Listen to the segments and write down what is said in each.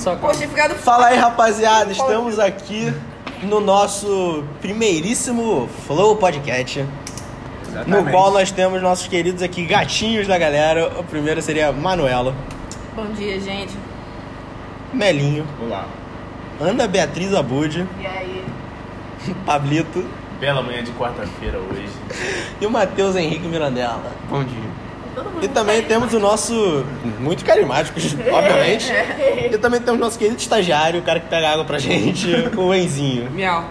Só com... Poxa, ficado Fala aí, rapaziada. Estamos aqui no nosso primeiríssimo Flow Podcast. No qual nós temos nossos queridos aqui gatinhos da galera. O primeiro seria Manuela, Bom dia, gente. Melinho, Olá. Ana Beatriz Abud, E aí? Pablito Bela manhã de quarta-feira hoje. e o Matheus Henrique Mirandela. Bom dia. E também temos o nosso. Muito carismáticos, obviamente. E também temos o nosso querido estagiário, o cara que pega água pra gente, o Enzinho. Miau.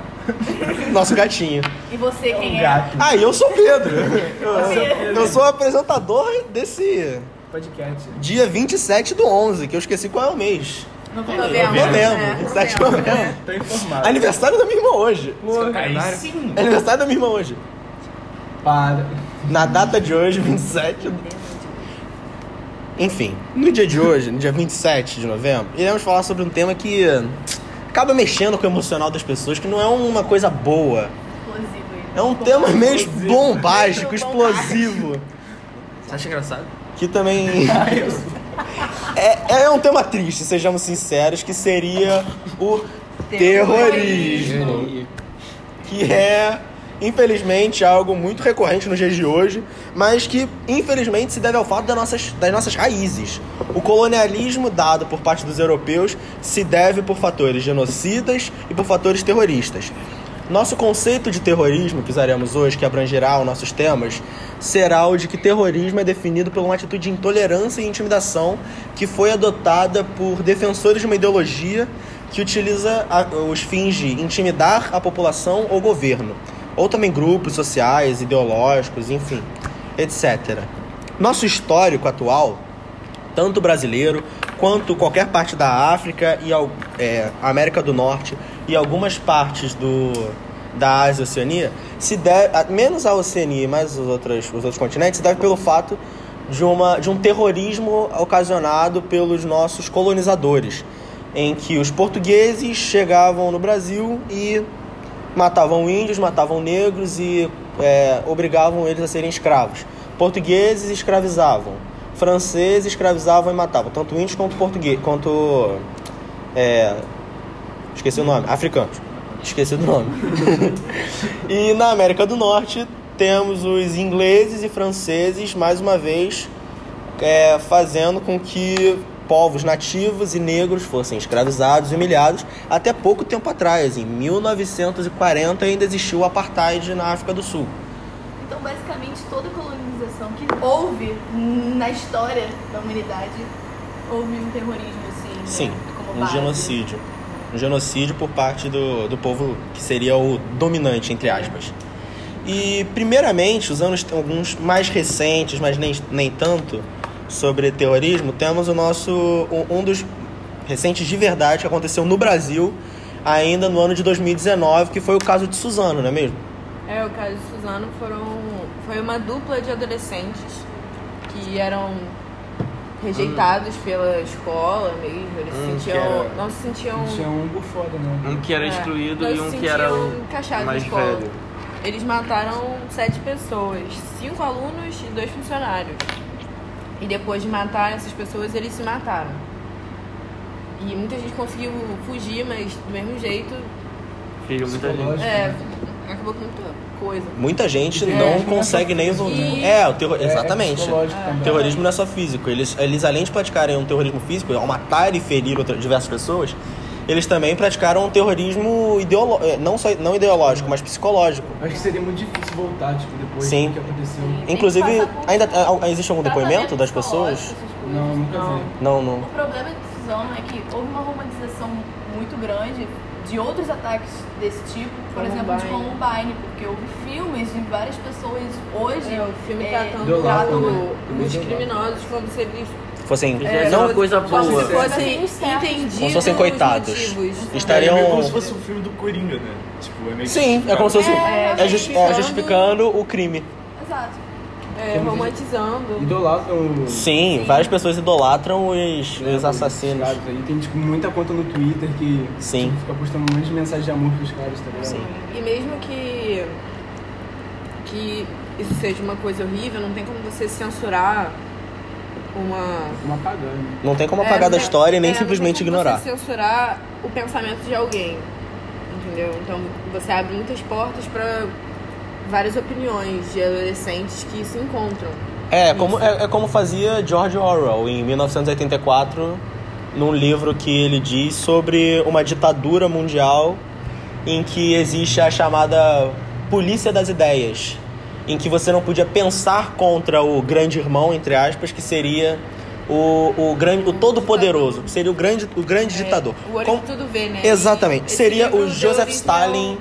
Nosso gatinho. E você, quem é? Ah, e eu sou o Pedro. Eu, eu sou o apresentador desse Podcast. dia 27 do 11, que eu esqueci qual é o mês. Novembro. Novembro, É, 27 de novembro. Tô informado. Aniversário da minha irmã hoje. Aí sim. É aniversário da minha irmã hoje. Para. Na data de hoje, 27 do... Enfim, no dia de hoje, no dia 27 de novembro, iremos falar sobre um tema que acaba mexendo com o emocional das pessoas, que não é uma coisa boa. Explosivo. É um tema meio bombástico, explosivo. Você acha engraçado? Que também. É, é um tema triste, sejamos sinceros, que seria o terrorismo. Que é, infelizmente, algo muito recorrente nos dias de hoje, mas que, infelizmente, se deve ao fato das nossas, das nossas raízes. O colonialismo dado por parte dos europeus se deve por fatores genocidas e por fatores terroristas. Nosso conceito de terrorismo que usaremos hoje, que abrangerá os nossos temas, será o de que terrorismo é definido por uma atitude de intolerância e intimidação que foi adotada por defensores de uma ideologia que utiliza os fins de intimidar a população ou governo, ou também grupos sociais, ideológicos, enfim, etc. Nosso histórico atual tanto brasileiro quanto qualquer parte da África e é, América do Norte e algumas partes do, da Ásia e Oceania, se deve, menos a Oceania e mais os outros, os outros continentes, se deve pelo fato de, uma, de um terrorismo ocasionado pelos nossos colonizadores, em que os portugueses chegavam no Brasil e matavam índios, matavam negros e é, obrigavam eles a serem escravos. Portugueses escravizavam, franceses escravizavam e matavam, tanto índios quanto português, quanto é, esqueci o nome, africanos. Esqueci do nome. e na América do Norte temos os ingleses e franceses mais uma vez é, fazendo com que povos nativos e negros fossem escravizados e humilhados até pouco tempo atrás. Em 1940 ainda existiu o apartheid na África do Sul. Então, basicamente, toda colonização que houve na história da humanidade, houve um terrorismo, assim, né, Sim, como um base. genocídio. Um genocídio por parte do, do povo que seria o dominante, entre aspas. E, primeiramente, os- alguns mais recentes, mas nem, nem tanto, sobre terrorismo, temos o nosso. um- um dos recentes de verdade que aconteceu no Brasil, ainda no ano de 2019, que foi o caso de Suzano, não é mesmo? É, o caso de Suzano foram, foi uma dupla de adolescentes que eram rejeitados pela escola mesmo. Eles Hum, se sentiam. era- Não se sentiam. Tinha um por foda, né? Um que era é, excluído e se um que era sentiam o encaixados mais na escola. velho. Eles mataram sete pessoas, cinco alunos e dois funcionários. E depois de matar essas pessoas, eles se mataram. E muita gente conseguiu fugir, mas do mesmo jeito, Feriu muita gente. É, acabou com muita coisa. Muita gente É, não é consegue nem evoluir. né? É, o terror... É, é exatamente. O também. terrorismo não é só físico. Eles, eles além de praticarem um terrorismo físico, ao matar e ferir outra, diversas pessoas, eles também praticaram um terrorismo ideolo... eh, não só não ideológico, mas psicológico. Acho que seria muito difícil voltar, tipo, depois Sim. do que aconteceu. Inclusive, passar por ainda existe algum depoimento das pessoas? Não, nunca Não. vi. Não, não. O problema de Suzano é que houve uma romantização muito grande de outros ataques desse tipo, por exemplo, de Columbine. Columbine, porque houve filmes de várias pessoas hoje. É, o filme é, o- né? os criminosos como se eles Fossem É, não uma coisa como boa. se fossem entendidos Como se fossem coitados. os motivos. Estariam- É meio como se fosse um filme do Coringa, né? Tipo, é meio que Sim, é como se fosse É, é, justi- é justificando o crime. Exato. É, romantizando. Idolatram os- Sim, várias pessoas idolatram os, né, os assassinos. caras aí. Tem tipo, muita conta no Twitter que Sim. tipo, fica postando um monte de mensagem de amor pros caras, tá ligado? Sim. E mesmo que que isso seja uma coisa horrível, não tem como você censurar uma Uma pagando. Não tem como É, apagar da não- história e nem é, não simplesmente tem como ignorar. Você censurar o pensamento de alguém, entendeu? Então você abre muitas portas para várias opiniões de adolescentes que se encontram. É, como, é, é como fazia George Orwell em 1984, num livro que ele diz sobre uma ditadura mundial em que existe a chamada polícia das ideias, em que você não podia pensar contra o grande irmão, entre aspas, que seria o, o, grande, o todo-poderoso, que seria o grande, o grande ditador. É, o olho que tudo vê, né? Exatamente. Esse Seria o Joseph Stalin.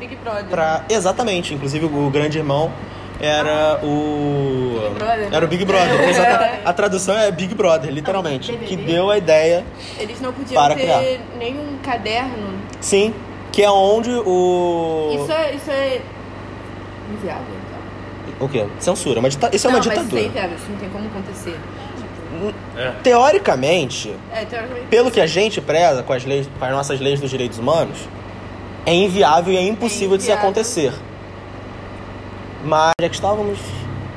Pra, exatamente, inclusive o grande irmão era o. Brother. Era o Big Brother. exata- A tradução é Big Brother, literalmente. Que deu a ideia, Eles não podiam Para ter criar. nenhum caderno. sim, que é onde o. Isso é, isso é inviável. O quê? Censura. Mas dita- isso é uma não, mas isso é ditadura. inviável, isso não tem como acontecer. Teoricamente, É, teoricamente. pelo que a gente preza com as, leis, com as nossas leis dos direitos humanos, é inviável e é impossível de se acontecer. Mas já que estávamos.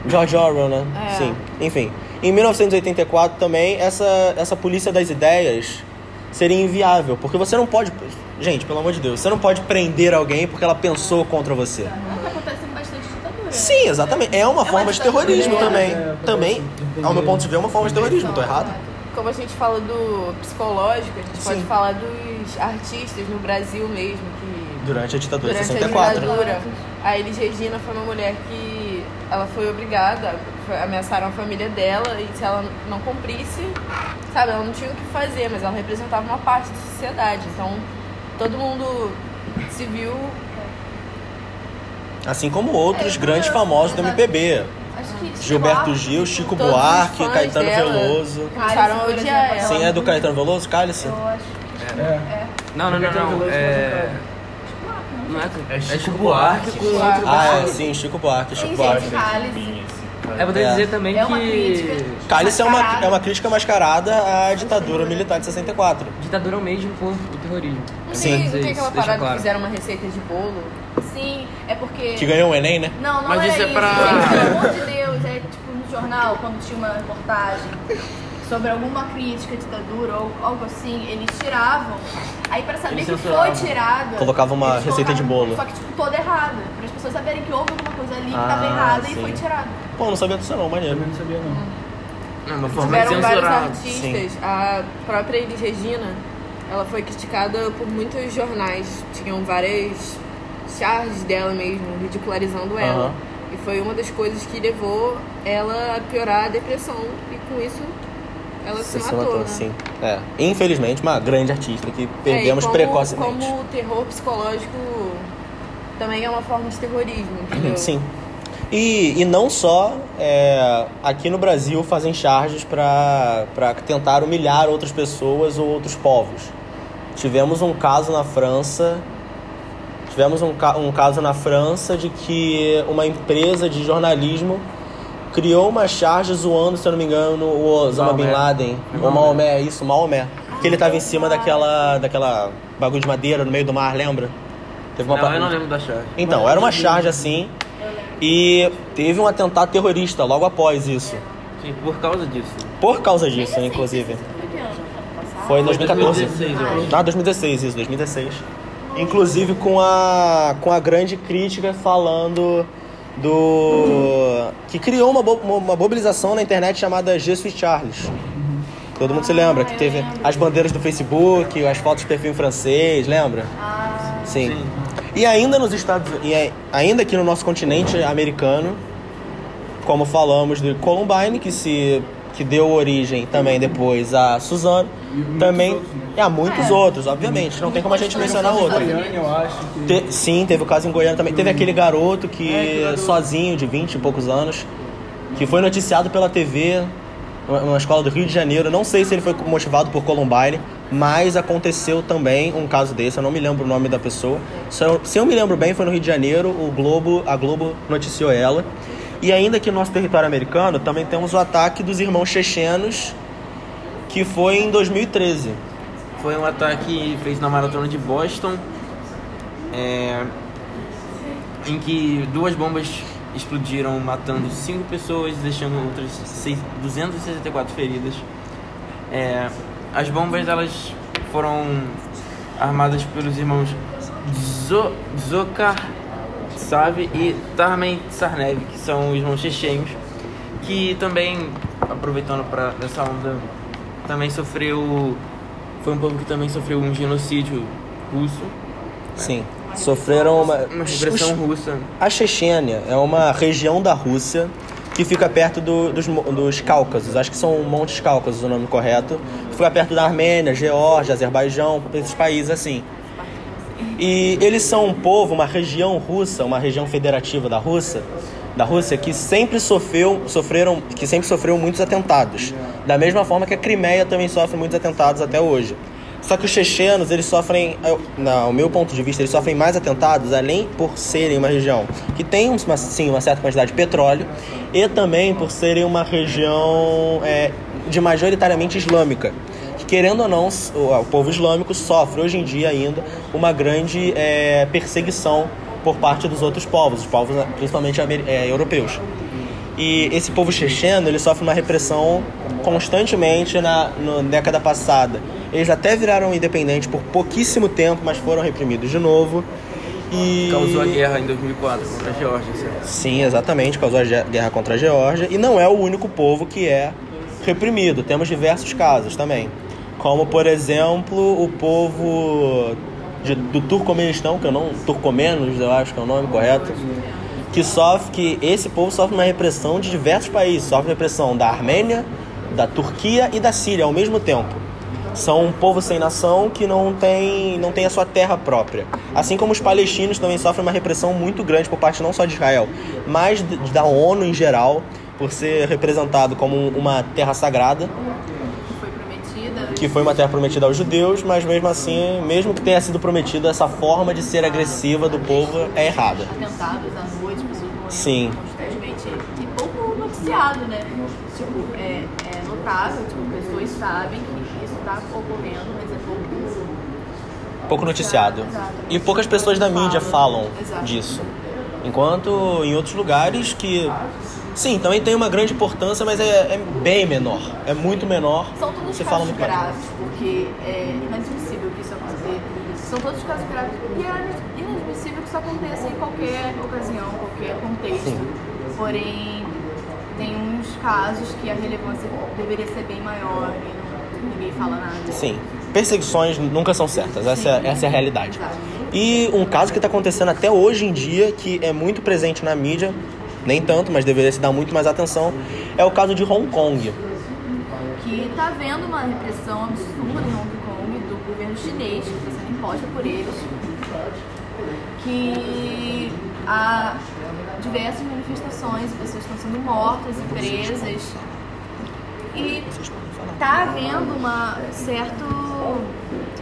George Orwell, né? É. Sim. Enfim. Em 1984 também, essa, essa polícia das ideias seria inviável. Porque você não pode. Gente, pelo amor de Deus, você não pode prender alguém porque ela pensou contra você. É o que acontece em bastante ditadura. né? Sim, exatamente. É uma forma de terrorismo É, também. é, Também, ao meu ponto de ver, é uma forma de terrorismo. Tô errado? Como a gente fala do psicológico, a gente pode Sim. falar dos artistas no Brasil mesmo, que Durante a ditadura de durante 64. a ditadura, a Elis Regina foi uma mulher que ela foi obrigada, ameaçaram a família dela e se ela não cumprisse, sabe, ela não tinha o que fazer, mas ela representava uma parte da sociedade. Então, todo mundo se viu Assim como outros É, grandes eu- famosos do. MPB. Acho que Chico Gilberto Gil, Chico Buarque, Caetano dela. Veloso. começaram a odiar ela. Sim, é do Caetano Veloso, Cálice? Eu acho. É. Não, não, não, Caetano não. Veloso É. Não, Não é, É é Chico Chico Buarque com outro Ah, é, sim, Chico Buarque, Chico Buarque. gente, Cálice. É, vou ter que É. dizer também É uma que crítica. Cálice é uma, é uma crítica mascarada à ditadura militar de 64. ditadura é o mesmo com o terrorismo. Não Sim. tem, não tem isso, aquela deixa parada claro. que fizeram uma receita de bolo? Sim, é porque. Que ganhou o Enem, né? Não, não Mas era isso é isso, pra- gente, pelo amor de Deus. É tipo no jornal, quando tinha uma reportagem sobre alguma crítica à ditadura ou algo assim, eles tiravam. Aí pra saber Eles que foi tirada. Colocava uma receita de bolo. Só que tipo toda errada. Para as pessoas saberem que houve alguma coisa ali que Ah, tava errada sim. e foi tirada. Pô, não sabia disso não, maneiro. Também não sabia não. Forma de Tiveram vários censurar. artistas. A própria Elis Regina, ela foi criticada por muitos jornais. Tinham várias charges dela mesmo, ridicularizando ela. Aham. E foi uma das coisas que levou ela a piorar a depressão. E com isso, ela se, Você matou, né? sim. É. Infelizmente, uma grande artista que perdemos É, como, precocemente. Como o terror psicológico também é uma forma de terrorismo, entendeu? Sim. E, e não só é, aqui no Brasil fazem charges para tentar humilhar outras pessoas ou outros povos. Tivemos um caso na França. Tivemos um, um caso na França de que uma empresa de jornalismo criou uma charge zoando, se eu não me engano, o Osama Bin. Laden. É O Maomé, isso, Maomé. Que ele tava em cima daquela, daquela bagulho de madeira no meio do mar, lembra? Teve uma Não, pa- eu não lembro da chave. então, era uma charge assim. E teve um atentado terrorista logo após isso. Sim, por causa disso. Por causa disso, inclusive. Foi em 2014. 2016, eu acho. Ah, 2016, isso, 2016. Inclusive com a, com a grande crítica falando do. que criou uma, uma mobilização na internet chamada Je suis Charles. Todo mundo se lembra que eu teve lembro. as bandeiras do Facebook, as fotos de perfil francês, lembra? Ah, Sim. Sim. E ainda nos Estados e ainda aqui no nosso continente americano, como falamos de Columbine, que se que deu origem também depois a Suzano, E também outros, né? e há muitos É. outros, obviamente, não tem como a gente mencionar outro. Goiânia, eu acho que... Te- sim, teve o caso em Goiânia também. Teve aquele garoto que, É, que garoto. sozinho, de 20 e poucos anos, que foi noticiado pela TV, numa- numa escola do Rio de Janeiro. Não sei se ele foi motivado por Columbine, mas aconteceu também um caso desse. Eu não me lembro o nome da pessoa. Se eu, se eu me lembro bem, foi no Rio de Janeiro. O Globo, a Globo noticiou ela. E ainda aqui no nosso território americano, também temos o ataque dos irmãos chechenos, que foi em 2013. Foi um ataque feito na maratona de Boston, é, em que duas bombas explodiram matando 5 pessoas, deixando outras seis- 264 feridas. É, as bombas elas foram armadas pelos irmãos Zo- Zokar Sav e Tarmen Sarnev, que são irmãos chechênios, que também, aproveitando para essa onda, também sofreu. Foi um povo que também sofreu um genocídio russo, Sim. Sofreram uma. uma repressão russa. A Chechênia é uma região da Rússia que fica perto do- dos, dos Cáucasos. Acho que são Montes Cáucasos o nome correto. Fica perto da Armênia, Geórgia, Azerbaijão, esses países assim. E eles são um povo, uma região russa, uma região federativa da Rússia, da Rússia que sempre sofreu, sofreram, que sempre sofreu muitos atentados. Da mesma forma que a Crimeia também sofre muitos atentados até hoje. Só que os chechenos, eles sofrem, no meu ponto de vista, eles sofrem mais atentados, além por serem uma região que tem uma, sim, uma certa quantidade de petróleo, e também por serem uma região é, de majoritariamente islâmica. Que, querendo ou não, o, povo islâmico sofre hoje em dia ainda uma grande é, perseguição por parte dos outros povos, os povos né, principalmente é, europeus. E esse povo checheno, ele sofre uma repressão constantemente na, na década passada. Eles até viraram independentes por pouquíssimo tempo, mas foram reprimidos de novo. E... Causou a guerra em 2004 contra a Geórgia. certo? Sim, exatamente, causou a guerra contra a Geórgia. E não é o único povo que é reprimido. Temos diversos casos também. Como, por exemplo, o povo de- do Turcomenistão, que eu não. Turcomenos, eu acho que é o nome correto. Que sofre, que esse povo sofre uma repressão de diversos países. Sofre repressão da Armênia, da Turquia e da Síria ao mesmo tempo. São um povo sem nação que não tem, não tem a sua terra própria. Assim como os palestinos também sofrem uma repressão muito grande por parte não só de Israel, mas da ONU em geral, por ser representado como uma terra sagrada. Que foi uma terra prometida aos judeus, mas mesmo assim, mesmo que tenha sido prometida, essa forma de ser agressiva do povo é errada. Atentados à noite, pessoas morrendo Sim. constantemente. E pouco noticiado, né? Tipo, é, é notável, tipo, pessoas sabem que isso tá ocorrendo, mas é pouco. pouco noticiado. E poucas pessoas da mídia falam Exato. disso. Enquanto em outros lugares que. Sim, também tem uma grande importância, mas é, é bem menor. É muito menor. São todos fala casos graves, porque é inadmissível que isso aconteça. São todos casos graves e é inadmissível que isso aconteça em qualquer ocasião, qualquer contexto. Sim. Porém, tem uns casos que a relevância deveria ser bem maior e ninguém fala nada. Sim. Perseguições nunca são certas, essa, é- essa é a realidade. Exato. E um caso que está acontecendo até hoje em dia, que é muito presente na mídia, nem tanto, mas deveria se dar muito mais atenção, é o caso de Hong Kong. que está havendo uma repressão absurda em Hong Kong do governo chinês, que está sendo imposta por eles, que há diversas manifestações, pessoas estão sendo mortas e presas, e está havendo uma certo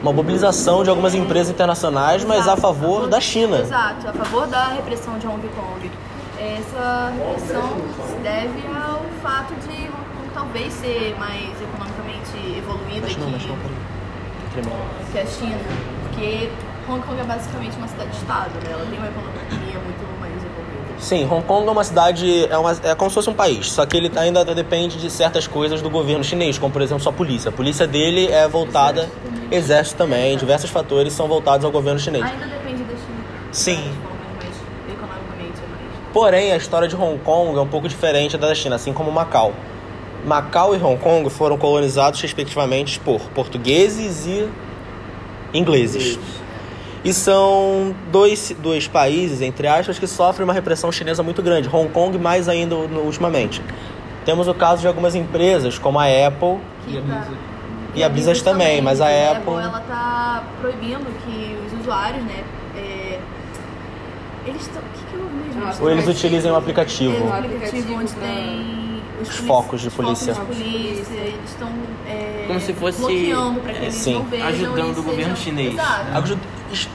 Uma mobilização de algumas empresas internacionais, mas a favor da China. Exato, a favor da repressão de Hong Kong. Essa repressão se deve ao fato de Hong Kong talvez ser mais economicamente evoluída que, que a China. Porque Hong Kong é basicamente uma cidade-estado, né? Ela tem uma economia muito mais evoluída. Sim, Hong Kong é uma cidade, é, uma, é como se fosse um país, só que ele ainda depende de certas coisas do governo chinês, como por exemplo sua polícia. A polícia dele é voltada, exército também, diversos fatores são voltados ao governo chinês. Ainda depende da China. Sim. De forma mais economicamente é mais. Porém, a história de Hong Kong é um pouco diferente da da China, assim como Macau. Macau e Hong Kong foram colonizados respectivamente por portugueses e ingleses. E são dois, dois países, entre aspas, que sofrem uma repressão chinesa muito grande. Hong Kong mais ainda ultimamente. Temos o caso de algumas empresas, como a Apple Que E a tá- Blizzard. e a Blizzard também, mas a Apple... ela tá proibindo que os usuários, né? É, Eles estão. O que, que eu mesmo? Ou eles utilizem um Tem aplicativo. um aplicativo onde pra- tem os, Os focos de os polícia. focos de polícia, eles estão é, Como se fosse- bloqueando para que eles sim. não vejam Ajudando o governo sejam- chinês. Exato. Ajuda-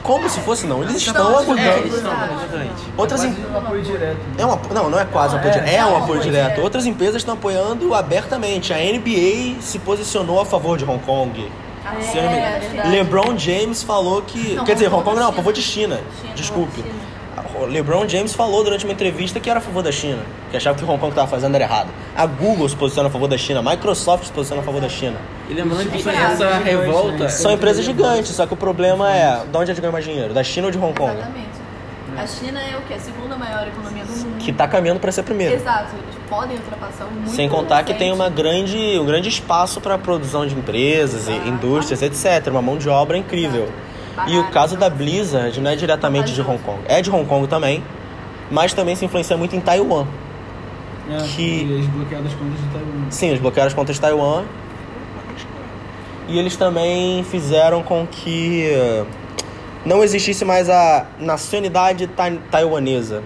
Como se fosse não, eles estão Estão ajudando. É, eles estão, exatamente. Outras é um apoio direto. É um apo- não, não é quase um apoio É. direto. É um É um apoio direto. direto. Outras empresas estão apoiando abertamente. A NBA se posicionou a favor de Hong Kong. É, é. LeBron James falou que. Não, quer dizer, Hong Kong não, a favor de China. China. China, Desculpe. China. O LeBron James falou durante uma entrevista que era a favor da China, que achava que Hong Kong estava fazendo era errado. A Google se posiciona a favor da China, a Microsoft se posiciona a favor da China. E lembrando que Tipo, essa gigante, revolta. né? São empresas gigantes, só que o problema é de onde eles ganham mais dinheiro? Da China ou de Hong Kong? Exatamente. A China é o que? A segunda maior economia do mundo. Que tá caminhando para ser a primeira. Exato, eles podem ultrapassar muito Sem contar que recente. tem uma grande, um grande espaço para produção de empresas, e Exato. indústrias, etc. Uma mão de obra incrível. E o caso da Blizzard não é diretamente de Hong Kong. É de Hong Kong também, mas também se influencia muito em Taiwan. É, Que- E eles bloquearam as contas de Taiwan. Sim, eles bloquearam as contas de Taiwan. E eles também fizeram com que eh, não existisse mais a nacionalidade tai- taiwanesa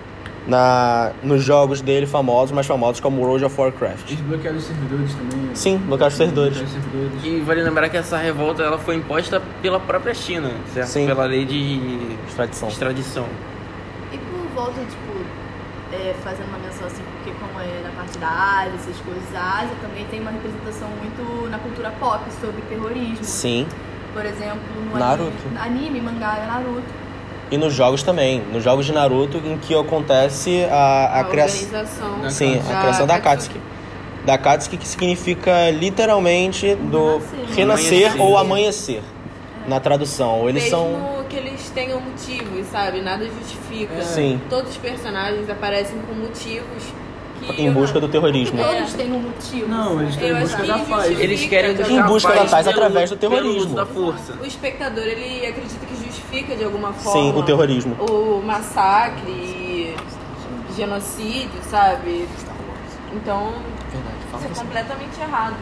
na, nos jogos dele famosos, mais famosos como World of Warcraft. Eles bloquearam os servidores também. Sim, bloquearam os servidores. Bloquearam os servidores. E vale lembrar que essa revolta ela foi imposta pela própria China, certo? Sim. Pela lei de Extradição. extradição. E por volta, tipo, é, fazendo uma menção assim, porque como é na parte da Ásia, essas coisas, a Ásia também tem uma representação muito na cultura pop sobre terrorismo. Sim. Por exemplo, no Naruto. anime, anime mangá Naruto. E nos jogos também. Nos jogos de Naruto, em que acontece a, a, criação. Sim, a criação da Akatsuki. Da Akatsuki que significa literalmente do Renascer. renascer Amanhecer. ou amanhecer. Na tradução. Eles Mesmo são. que eles tenham motivos, sabe? Nada justifica. Sim. Todos os personagens aparecem com motivos que. Em busca do terrorismo. É. Todos têm um motivo. Não, eles Eu em acho busca que da paz. Eles querem Em busca a da paz através do pelo terrorismo. uso da força. O espectador, ele acredita que justifica de alguma forma. Sim, o terrorismo. O massacre, genocídio, sabe? Então, isso é completamente errado.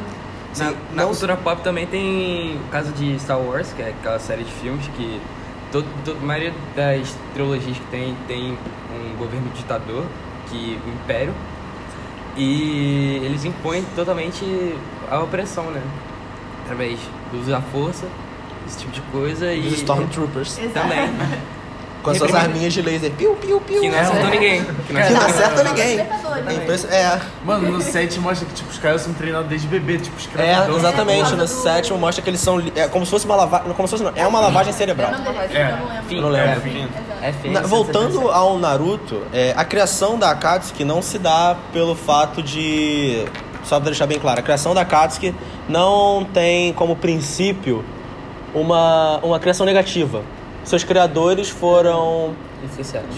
Na, Sim, na não- cultura pop também tem o caso de Star Wars, que é aquela série de filmes que todo, todo- a maioria das trilogias que tem tem um governo ditador, que o Império, e eles impõem totalmente a opressão, né? Através do uso da força, esse tipo de coisa e Os Stormtroopers. também. Com as suas arminhas de laser. Piu, piu, piu. Que não acertou ninguém. Que não Que não acertou acerta ninguém. É impress- É, Mano, no 7 mostra que tipo, os caras são treinados desde bebê, tipo, é, escravidão. exatamente. É, No sétimo mostra que eles são. li- É como se fosse uma lavagem. Como se fosse, não, é uma lavagem É cerebral. É. Fim. Não lembro. É, Enfim. Exato. É feio, Na- voltando ao Naruto, é, a criação da Akatsuki não se dá pelo fato de. Só pra deixar bem claro, a criação da Akatsuki não tem como princípio uma, uma criação negativa. Seus criadores foram. Licenciados.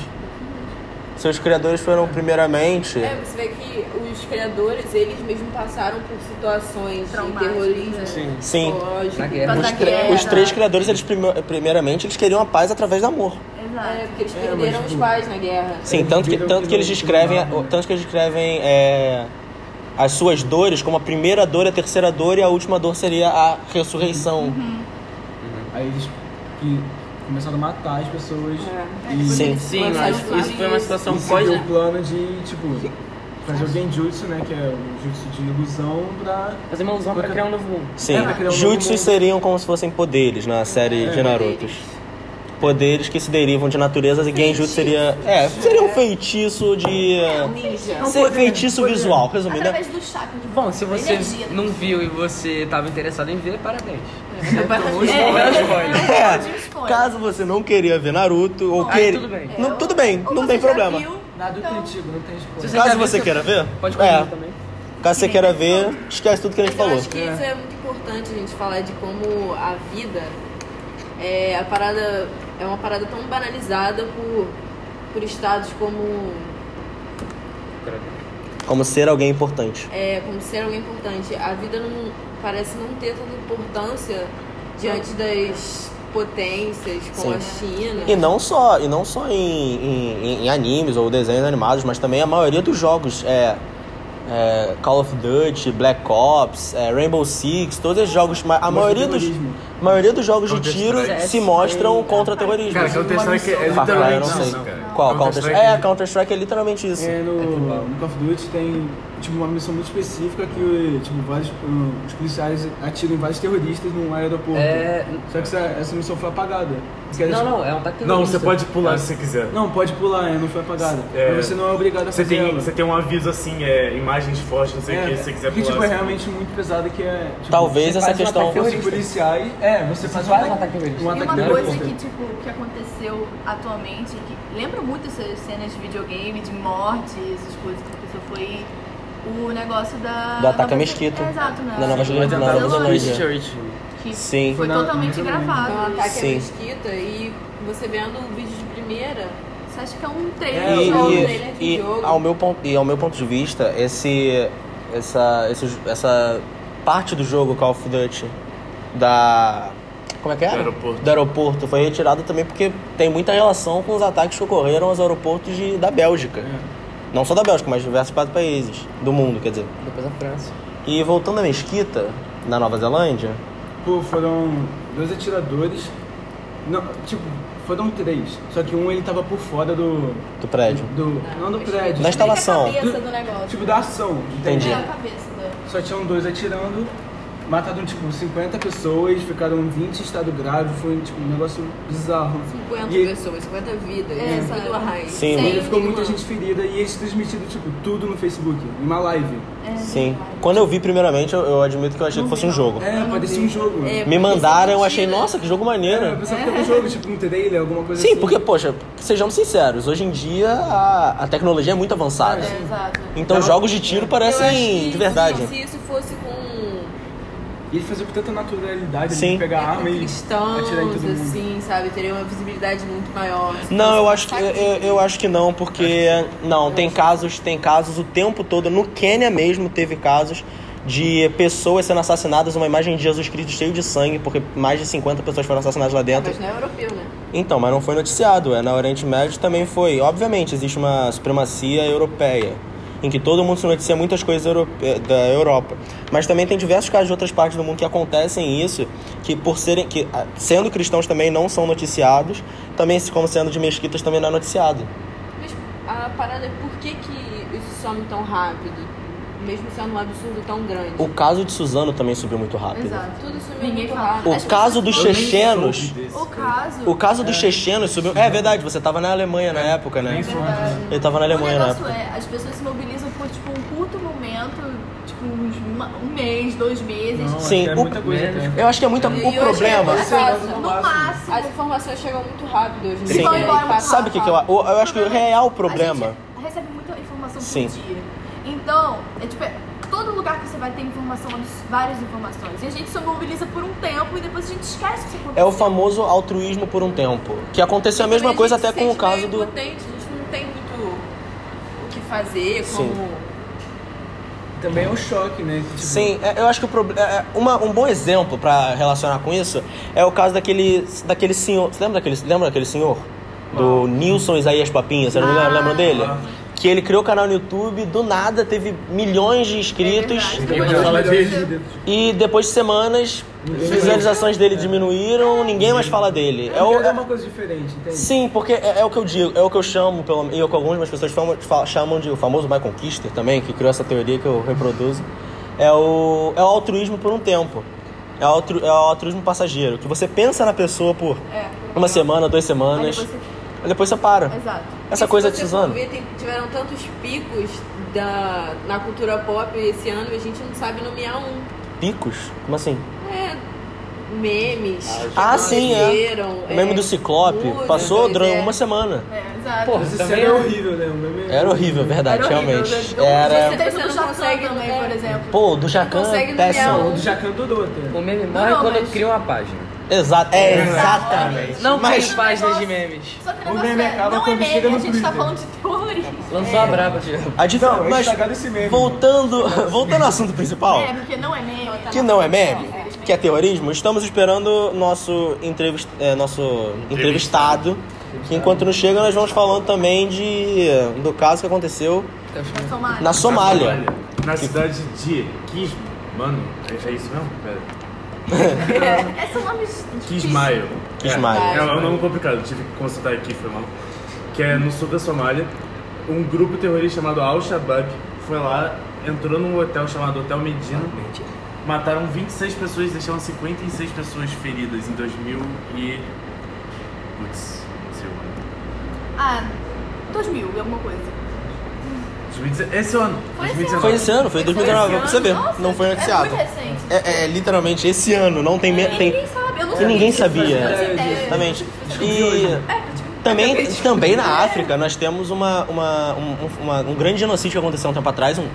Seus criadores foram primeiramente. É, você vê que os criadores, eles mesmos passaram por situações de terrorismo, é. Sim. psicológico. Na guerra. Os, guerra. os três criadores, eles prime- primeiramente, eles queriam a paz através do amor. Exato. É, porque eles É, perderam mas, os pais na guerra. Sim, tanto que, tanto que eles descrevem, tanto que eles descrevem é, as suas dores como a primeira dor, a terceira dor e a última dor seria a ressurreição. Aí eles que começaram a matar as pessoas. É. E, Sim. Sim, mas isso foi uma situação e pós. o plano de, tipo, fazer o genjutsu, né? Que é o jutsu de ilusão pra... Fazer uma ilusão pra criar um novo mundo. Sim, É, um jutsus seriam como se fossem poderes na série É, de Naruto. Poderes que se derivam de naturezas e genjutsu seria. É, seria um feitiço de. Ninja. ser feitiço visual, resumindo. né? Através do chakra de Bom, se você energia. não viu e você tava interessado em ver, parabéns. É, É, spoiler. caso você não queria ver Naruto ou Aí queria. tudo bem. Não, tudo bem, Ou não tem problema. então- antigo, não tem já Caso você queira ver, Pode é, continuar também. caso você queira ver, esquece tudo que a gente Mas eu falou. acho que isso é muito importante a gente falar de como a vida é a parada é uma parada tão banalizada por por estados como Como ser alguém importante. é, como ser alguém importante. A vida não parece não ter tanta importância diante das potências como a China. E não só, e não só em, em, em animes ou desenhos animados, mas também a maioria dos jogos. É, é, Call of Duty, Black Ops, é, Rainbow Six, todos esses jogos. A maioria dos, a maioria dos jogos de tiro se mostram contra terrorismo. Cara, Counter-Strike é eu literalmente isso, cara. Qual? Counter-Strike? É, Counter-Strike é literalmente isso. É, no, no Call of Duty tem tipo, uma missão muito específica que, tipo, vários, hum, os policiais atiram em vários terroristas num aeroporto. É. Só que essa, essa missão foi apagada. Porque Não, não, é um ataque Não, você pode pular se você quiser. Não, pode pular, é, não foi apagada. É. Mas você não é obrigado a Você fazer tem, ela. você tem um aviso assim, é, imagens fortes, não sei o que, se você quiser que, pular. tipo, é assim. realmente muito pesada que é... Tipo, Talvez você essa faz um questão. ataque Os policiais... É, você faz um faz um ataque, ataque terrorista. um E ataque uma no coisa que, tipo, que aconteceu atualmente, que lembra muito essas cenas de videogame, de morte, essas coisas que a pessoa foi. O negócio da. Do ataque à Nova- mesquita. É, exato, né? Na Nova Zelândia. Na Nova Zelândia. Que Sim. foi totalmente gravado. Então, ataque Sim. à mesquita e você vendo o vídeo de primeira, Você acha que é um trailer É, de E, jogo? e- dele? de e, jogo. ao meu ponto, e ao meu ponto de vista, esse, essa, esse- essa parte do jogo Call of Duty da. Como é que é? Do aeroporto. Do aeroporto foi retirado também porque tem muita relação com os ataques que ocorreram aos aeroportos de, da Bélgica. Não só da Bélgica, mas diversos quatro países do mundo, quer dizer. Depois a França. E voltando à mesquita, na Nova Zelândia, Pô, foram dois atiradores. Não, tipo, foram três. Só que um ele tava por fora do. do prédio. do não do prédio. Da instalação. Meio que a cabeça do negócio. Tipo, da ação. Entendi. É a cabeça da. Só tinham dois atirando, mataram tipo 50 pessoas, ficaram 20 em estado grave, foi tipo um negócio bizarro. 50 E pessoas, 50 vidas, É, é, sabe? a raiz. Sim, E Sim, ficou muita gente ferida e eles transmitiram tipo tudo no Facebook, em uma live. É, Sim. Quando eu vi primeiramente, eu, eu admito que eu achei que fosse um jogo. É, parecia um jogo. É, Me mandaram, eu é achei, nossa, que jogo É, maneiro. eu pensava que era um jogo, tipo um trailer, alguma coisa Sim, assim. porque, poxa, sejamos sinceros, hoje em dia a, a tecnologia é muito avançada. É, exato. Então jogos de tiro parecem de verdade. Se isso fosse com E ele fazia com tanta naturalidade Sim. de pegar é, arma e cristãos, atirar em todo mundo. assim, sabe? Teria uma visibilidade muito maior. Não, eu um acho que eu- eu acho que não, porque não, tem casos, tem casos o tempo todo. No Quênia mesmo teve casos de pessoas sendo assassinadas, uma imagem de Jesus Cristo cheio de sangue, porque mais de 50 pessoas foram assassinadas lá dentro. Mas não é europeu, né? Então, mas não foi noticiado. É, na Oriente Médio também foi. Obviamente, existe uma supremacia europeia, em que todo mundo se noticia muitas coisas europe- da Europa. Mas também tem diversos casos de outras partes do mundo que acontecem isso, que por serem. que ah, sendo cristãos também não são noticiados, também como sendo de mesquitas também não é noticiado. Mas a parada é por que, que isso some tão rápido? Mesmo sendo um absurdo tão grande. O caso de Suzano também subiu muito rápido. Exato. Tudo sumiu Ninguém muito fala. rápido. O As caso dos Eu chechenos. O caso. O caso dos chechenos subiu. É verdade, você tava na Alemanha na época, né? Soube. Ele tava na O Alemanha na negócio época. é, as pessoas se mobilizam por tipo um curto momento, tipo uns um mês, dois meses. Não, Sim, acho que é o- muita. Eu acho que é muito. E O problema. é. No máximo. As informações chegam muito rápido hoje em Sim. dia. Passa Sabe o que, que eu, eu, eu acho que o real problema. A gente recebe muita informação Sim. por dia. Então, é tipo, é, todo lugar que você vai ter informação, várias informações. E a gente se mobiliza por um tempo e depois a gente esquece que isso aconteceu. É o famoso altruísmo por um tempo. Que aconteceu a mesma Também coisa até com o caso do. impotente, a gente não tem muito o que fazer, Sim. como... Também é um choque, né? que, tipo, Sim, é, eu acho que o problema. Um bom exemplo pra relacionar com isso é o caso daquele, daquele senhor. Você lembra daquele, lembra daquele senhor? Do Nilson Isaías Papinha, você não me lembra, lembra dele? Que ele criou o canal no YouTube, do nada teve milhões de inscritos. É verdade. E depois de semanas, visualizações dele diminuíram, ninguém mais fala dele. É É, o, é uma coisa diferente, entende? Sim, porque é, é o que eu digo, é o que eu chamo, pelo, e é o que algumas pessoas falam, fa- chamam de o famoso Michael Kister também, que criou essa teoria que eu reproduzo. É o, é o altruísmo por um tempo. É o, altru, é o altruísmo passageiro, que você pensa na pessoa por É. uma semana, duas Aí semanas, depois e depois você para. Exato. Essa E se coisa de você for Suzano. ver, tem- tiveram tantos picos da, na cultura pop esse ano e a gente não sabe nomear um. Picos? Como assim? É, memes. que Ah, sim, é. O meme do Ciclope músicas, passou durante é. uma semana. É, exato. Pô, Mas esse Também era é- horrível, né? O meme- Era horrível, verdade, Era horrível, realmente. né? Era. Você do não consegue, também, por exemplo. Pô, do Jacan, péssimo. O do Jacan durou até. O meme morre quando mas- cria uma página. Exato, é exatamente. Não Mas- tem páginas de memes. Só que o meme é, acaba não é quando meme, chega no a gente tá Twitter. falando de terrorismo. Lançou a braba, tio. A dif... Não, mas esse meme. voltando, voltando ao assunto principal, É, porque não é meme. tá que não é meme, infelizmente. que é terrorismo, estamos esperando nosso, entrevist... é, nosso entrevistado. Que enquanto não chega, nós vamos falando também de do caso que aconteceu Na Somália. na Somália. Na cidade de Kis... Mano, é, é isso mesmo? Pera. É, são nomes difíceis. Kismayo. Kismayo. É, é um nome complicado, tive que consultar aqui, foi mal. Que é no sul da Somália. Um grupo terrorista chamado Al-Shabaab foi lá entrou num hotel chamado Hotel Medina. Mataram 26 pessoas e deixaram 56 pessoas feridas em 2000 e... Putz, não sei o ano. Ah, 2000 e alguma coisa. 2019 Esse ano. Foi esse 2019. Foi esse ano, foi em 2019, pra você ver. Nossa, Não foi É anunciado. muito recente. É, é literalmente esse ano, não tem. me- E tem ninguém sabe, eu não e sabia. ninguém Não fazia sabia. ideia. Exatamente. E também, também na África nós temos uma, uma, um, uma- um grande genocídio que aconteceu um tempo atrás, um,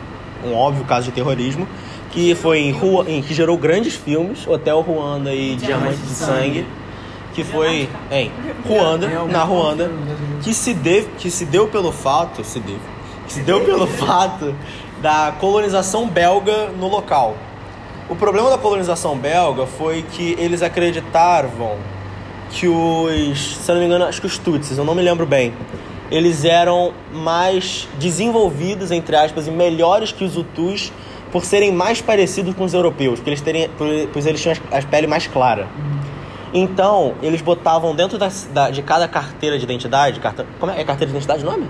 um óbvio caso de terrorismo, que foi em, Rua, em que gerou grandes filmes, Hotel Ruanda e Diamante de Sangue, que foi em Ruanda, na Ruanda, que se, deve, que se deu pelo fato, se deu, que se deu pelo fato da colonização belga no local. O problema da colonização belga foi que eles acreditavam que os, se eu não me engano, acho que os Tutsis, eu não me lembro bem, eles eram mais desenvolvidos, entre aspas, e melhores que os Hutus por serem mais parecidos com os europeus, porque eles, terem, eles tinham as- pele mais clara. Então, eles botavam dentro da, da- de cada carteira de identidade, carta, como é, é carteira de identidade o nome?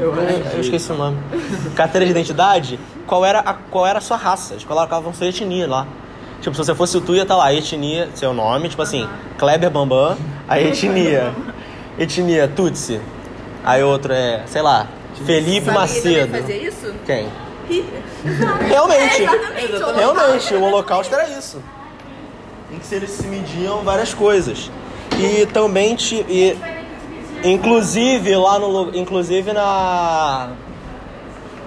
Eu acho. Eu esqueci o nome. Carteira de identidade, qual era a, qual era a sua raça? Eles colocavam sua etnia lá. Tipo, se você fosse o tu, ia estar lá, etnia, seu nome, tipo assim, Kleber Bambam, a etnia. Etnia Tutsi. Aí outro é, sei lá, Felipe Sabe quem também Macedo. fazia isso? Quem? Hitler. Realmente. Exatamente. o Realmente, o holocausto era isso. Em que eles se mediam várias coisas. E também ti- e inclusive lá no lu- inclusive na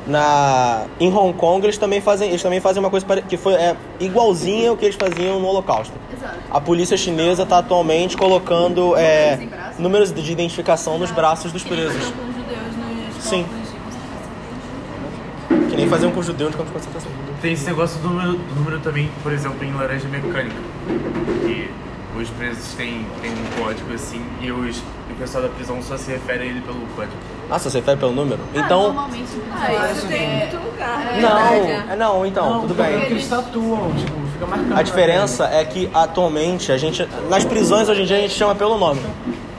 na em Hong Kong eles também fazem eles também fazem uma coisa pare- que foi é, igualzinha ao que eles faziam no holocausto. Exato. A polícia chinesa está atualmente colocando é, números de identificação nos braços dos presos. Sim. Que nem faziam com os judeus de campos de concentração. Tem esse negócio do número, do número também, por exemplo, em Laranja Mecânica. Que os presos têm, têm um código assim e os, o pessoal da prisão só se refere a ele pelo código. Nossa, você refere pelo número? Ah, Então, normalmente. Ah, isso tem em é, muito lugar, na não, verdade. é, não, então, tudo bem. Porque eles tatuam, tipo, fica marcado. A diferença é que atualmente a gente. Nas prisões hoje em dia a gente chama pelo nome.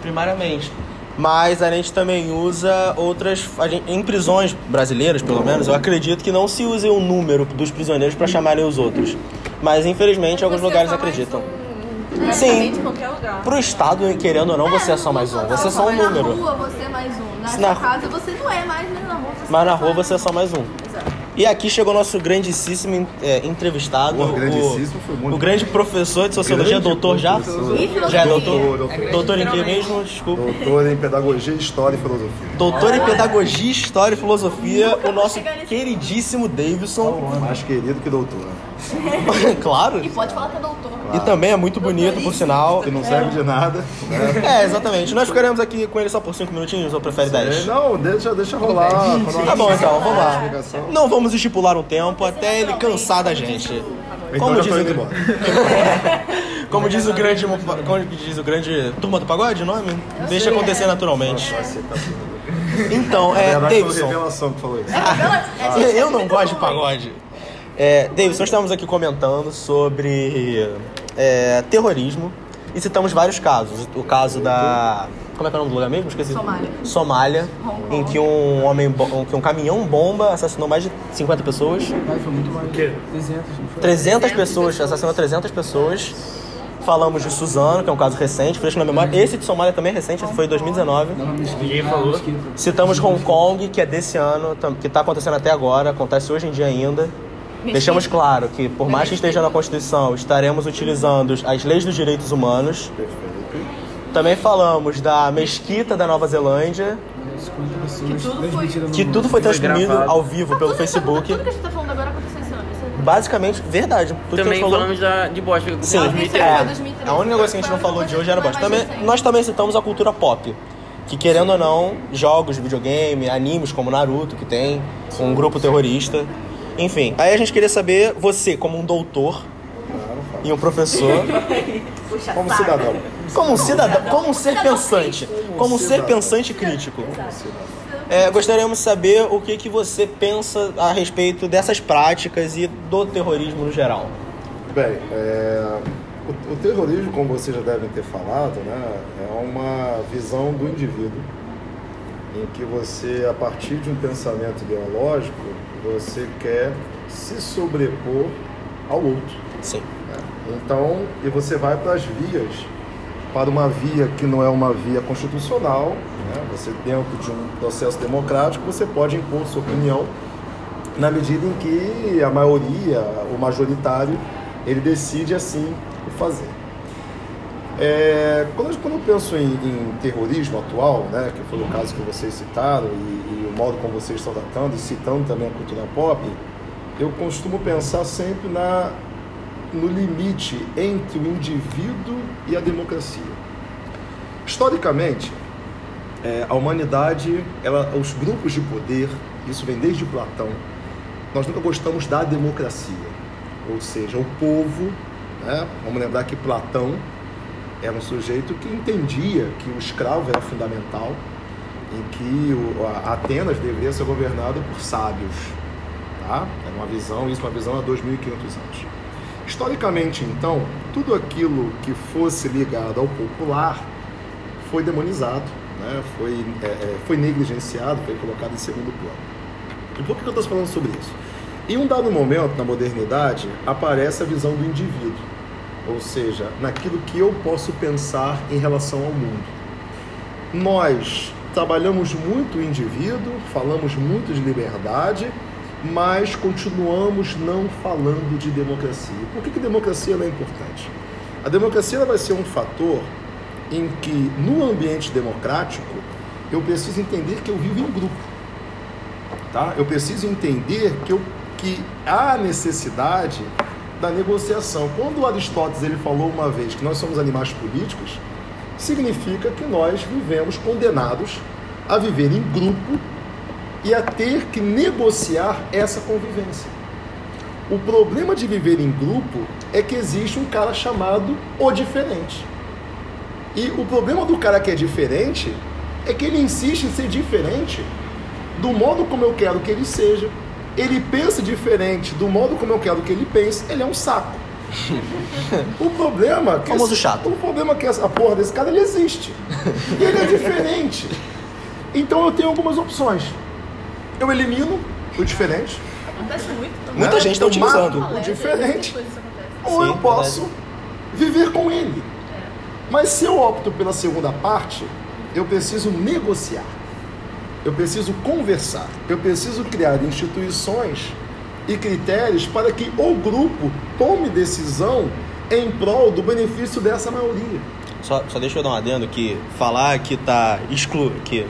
Primariamente. Mas a gente também usa outras. a gente- em prisões brasileiras, pelo menos, eu acredito que não se use o número dos prisioneiros para chamarem os outros. Mas infelizmente alguns Você é lugares acreditam. um, Sim. qualquer lugar. Pro Estado, querendo ou não, você é só mais um. Você é só um Na número. rua você é mais um. Na Se na- casa você não é mais, né? Na rua você Mas é na só rua você é só mais um. Exato. E aqui chegou nosso grandíssimo é, entrevistado, foi o, muito o grande professor de sociologia, Grande doutor já? Já é doutor? Doutor, Doutor em que mesmo? Desculpa. Doutor em Pedagogia, História e Filosofia. Doutor em Pedagogia, História e Filosofia, o nosso queridíssimo Davidson. Mais querido que doutor. claro. E pode falar que é doutor. E também é muito bonito, por sinal. Que não serve de nada. Né? É, exatamente. Nós ficaremos aqui com ele só por 5 minutinhos ou prefere 10? Não, deixa, deixa rolar. Quando Tá bom então, vamos lá. Explicação. Não vamos estipular um tempo até ele cansar da gente. Então Como já diz tô o- indo embora. Como diz o grande. Como diz o grande. Turma do Pagode, o nome? Deixa acontecer naturalmente. Então, Na é. verdade, foi Davidson. revelação que falou isso. Eu não gosto de pagode. É, Davidson, nós estamos aqui comentando sobre é, terrorismo e citamos vários casos. O caso da. Como é que é o nome do lugar mesmo? Esqueci. Somália. Somália, em que um homem, que um caminhão bomba assassinou mais de 50 pessoas. Ai, foi muito mais. quê? 300, não foi? 300 pessoas, assassinou 300 pessoas. Falamos de Suzano, que é um caso recente, fresco na memória. Esse de Somália também é recente, esse foi em 2019. Dava mesquita, Ninguém falou. Citamos Hong Kong, que é desse ano, que está acontecendo até agora, acontece hoje em dia ainda. Deixamos claro que, por mais que esteja na Constituição, estaremos utilizando as leis dos direitos humanos. Também falamos da mesquita da Nova Zelândia, 50 pessoas Que tudo foi- que tudo foi transmitido ao vivo pelo que- Facebook. Tudo que a gente tá falando agora aconteceu esse ano. Isso é- Basicamente, verdade. Tudo que a Também gente falou. falamos da, de Bosch. Sim, Isso aí foi é. 2013. A única coisa que a gente não falou de hoje era bosta. mais Também, nós também citamos a cultura pop. Que querendo ou não, jogos, videogame, animes como Naruto, que tem um grupo terrorista. Enfim, aí a gente queria saber, você, como um doutor e um professor, Puxa Como saco. cidadão. como um cidadão, como um ser pensante, como um ser pensante crítico. É, gostaríamos de saber o que, que você pensa a respeito dessas práticas e do terrorismo no geral. Bem, é, o, o terrorismo, como vocês já devem ter falado, né, é uma visão do indivíduo em que você, a partir de um pensamento ideológico, você quer se sobrepor ao outro. Sim. Então, e você vai para as vias, para uma via que não é uma via constitucional, né? você dentro de um processo democrático, você pode impor sua opinião na medida em que a maioria, o majoritário, ele decide assim o fazer. É, quando, quando eu penso em, em terrorismo atual, né, que foi o caso que vocês citaram, e, e o modo como vocês estão tratando, e citando também a cultura pop, eu costumo pensar sempre na, no limite entre o indivíduo e a democracia. Historicamente, é, a humanidade, ela, os grupos de poder, isso vem desde Platão, nós nunca gostamos da democracia. Ou seja, o povo, né? vamos lembrar que Platão era um sujeito que entendia que o escravo era fundamental, em que o, a Atenas deveria ser governada por sábios. Tá? Era uma visão, isso uma visão há 2.500 anos. Historicamente, então, tudo aquilo que fosse ligado ao popular foi demonizado, né? foi, é, é, foi negligenciado, foi colocado em segundo plano. E por que eu estou falando sobre isso? Em um dado momento, na modernidade, aparece a visão do indivíduo, ou seja, naquilo que eu posso pensar em relação ao mundo. Nós trabalhamos muito o indivíduo, falamos muito de liberdade, mas continuamos não falando de democracia. Por que, que democracia é importante? A democracia vai ser um fator em que, no ambiente democrático, eu preciso entender que eu vivo em grupo. Tá? Eu preciso entender que, eu, que há necessidade da negociação. Quando Aristóteles ele falou uma vez que nós somos animais políticos, significa que nós vivemos condenados a viver em grupo e a ter que negociar essa convivência. O problema de viver em grupo é que existe um cara chamado o diferente. E o problema do cara que é diferente é que ele insiste em ser diferente do modo como eu quero que ele seja. Ele pensa diferente do modo como eu quero que ele pense. Ele é um saco. o problema é que Famoso esse- chato. o problema é que essa porra desse cara ele existe. E ele é diferente. Então eu tenho algumas opções. Eu elimino o diferente. Acontece muito também. Muita né? gente tá Eu utilizando. o diferente ou eu posso viver com ele. Mas se eu opto pela segunda parte, eu preciso negociar. Eu preciso conversar. Eu preciso criar instituições e critérios para que o grupo tome decisão em prol do benefício dessa maioria. Só, só deixa eu dar um adendo que falar que tá exclu... que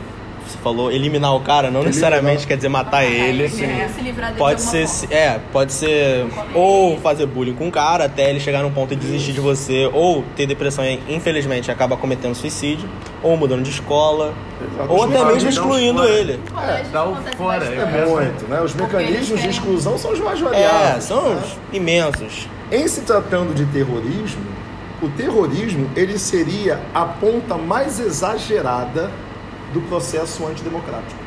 você falou eliminar o cara não necessariamente quer dizer matar ele. É, se livrar dele Pode de ser, forma. é, pode ser ou fazer bullying com o cara até ele chegar num ponto de desistir de você, ou ter depressão e infelizmente acaba cometendo suicídio, ou mudando de escola, ou até mesmo excluindo ele. Colégio dá o fora. É muito, né? Os mecanismos de exclusão são os mais É, variados. são né? imensos. Em se tratando de terrorismo, o terrorismo ele seria a ponta mais exagerada do processo antidemocrático.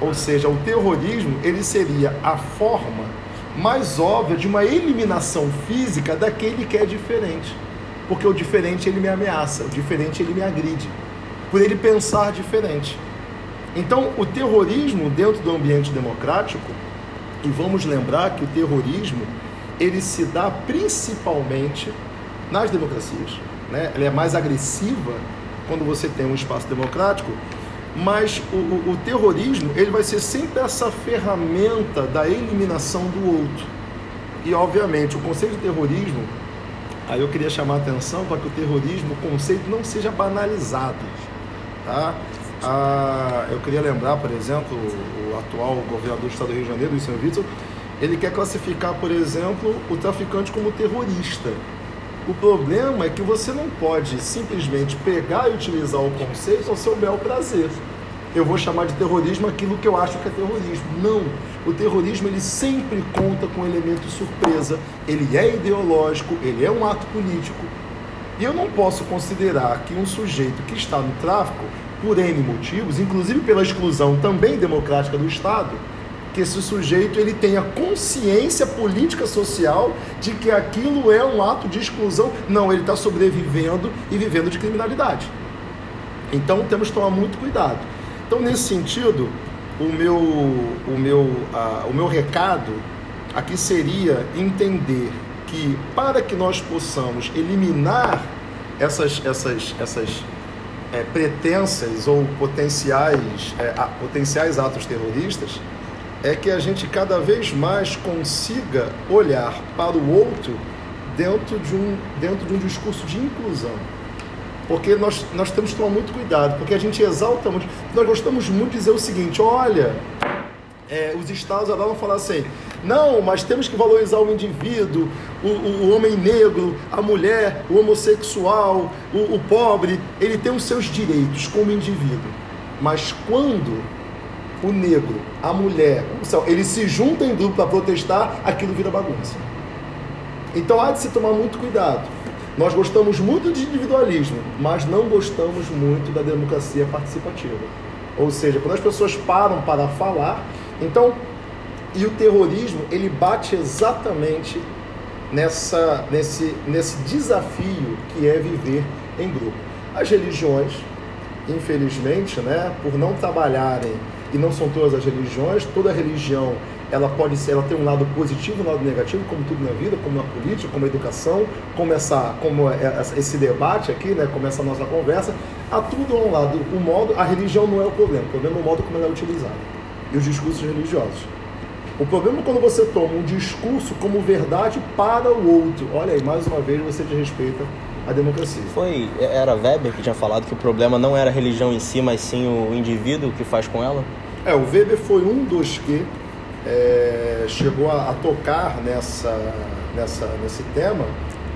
Ou seja, o terrorismo ele seria a forma mais óbvia de uma eliminação física daquele que é diferente. Porque o diferente ele me ameaça, o diferente ele me agride, por ele pensar diferente. Então, o terrorismo dentro do ambiente democrático, e vamos lembrar que o terrorismo ele se dá principalmente nas democracias, né? Ela é mais agressiva quando você tem um espaço democrático, mas o, o- o terrorismo ele vai ser sempre essa ferramenta da eliminação do outro. E obviamente o conceito de terrorismo, aí eu queria chamar a atenção para que o terrorismo, o conceito não seja banalizado, tá? Ah, eu queria lembrar, por exemplo, o, atual governador do estado do Rio de Janeiro, Luiz Witzel, ele quer classificar, por exemplo, o traficante como terrorista. O problema é que você não pode simplesmente pegar e utilizar o conceito ao seu bel prazer. Eu vou chamar de terrorismo aquilo que eu acho que é terrorismo. Não. O terrorismo ele sempre conta com elemento surpresa. Ele é ideológico, ele é um ato político. E eu não posso considerar que um sujeito que está no tráfico, por N motivos, inclusive pela exclusão também democrática do Estado, que esse sujeito ele tenha consciência política social de que aquilo é um ato de exclusão. Não, ele está sobrevivendo e vivendo de criminalidade. Então temos que tomar muito cuidado. Então, nesse sentido, o meu, o meu, ah, o meu recado aqui seria entender que para que nós possamos eliminar essas, essas, essas é, pretensas ou potenciais, é, a- potenciais atos terroristas, é que a gente cada vez mais consiga olhar para o outro dentro de um, dentro de um discurso de inclusão. Porque nós, nós temos que tomar muito cuidado, porque a gente exalta muito. Nós gostamos muito de dizer o seguinte: olha, é, os estados agora vão falar assim: não, mas temos que valorizar o indivíduo, o, o- o homem negro, a mulher, o homossexual, o, o pobre, ele tem os seus direitos como indivíduo. Mas quando o negro, a mulher, o céu, eles se juntam em grupo para protestar, aquilo vira bagunça. Então há de se tomar muito cuidado. Nós gostamos muito de individualismo, mas não gostamos muito da democracia participativa. Ou seja, quando as pessoas param para falar, então, e o terrorismo, ele bate exatamente nessa, nesse, nesse desafio que é viver em grupo. As religiões, infelizmente, né, por não trabalharem, e não são todas as religiões, toda religião ela pode ser, ela tem um lado positivo um lado negativo, como tudo na vida, como na política, como na educação, como, essa, como é- essa- esse debate aqui, né, como essa nossa conversa, há tudo a um lado. O modo, a religião não é o problema, o problema é o modo como ela é utilizada e os discursos religiosos. O problema é quando você toma um discurso como verdade para o outro. Olha aí, mais uma vez você desrespeita a democracia. Foi, era Weber que tinha falado que o problema não era a religião em si, mas sim o indivíduo que faz com ela? É, o Weber foi um dos que é, chegou a, a tocar nessa, nessa, nesse tema,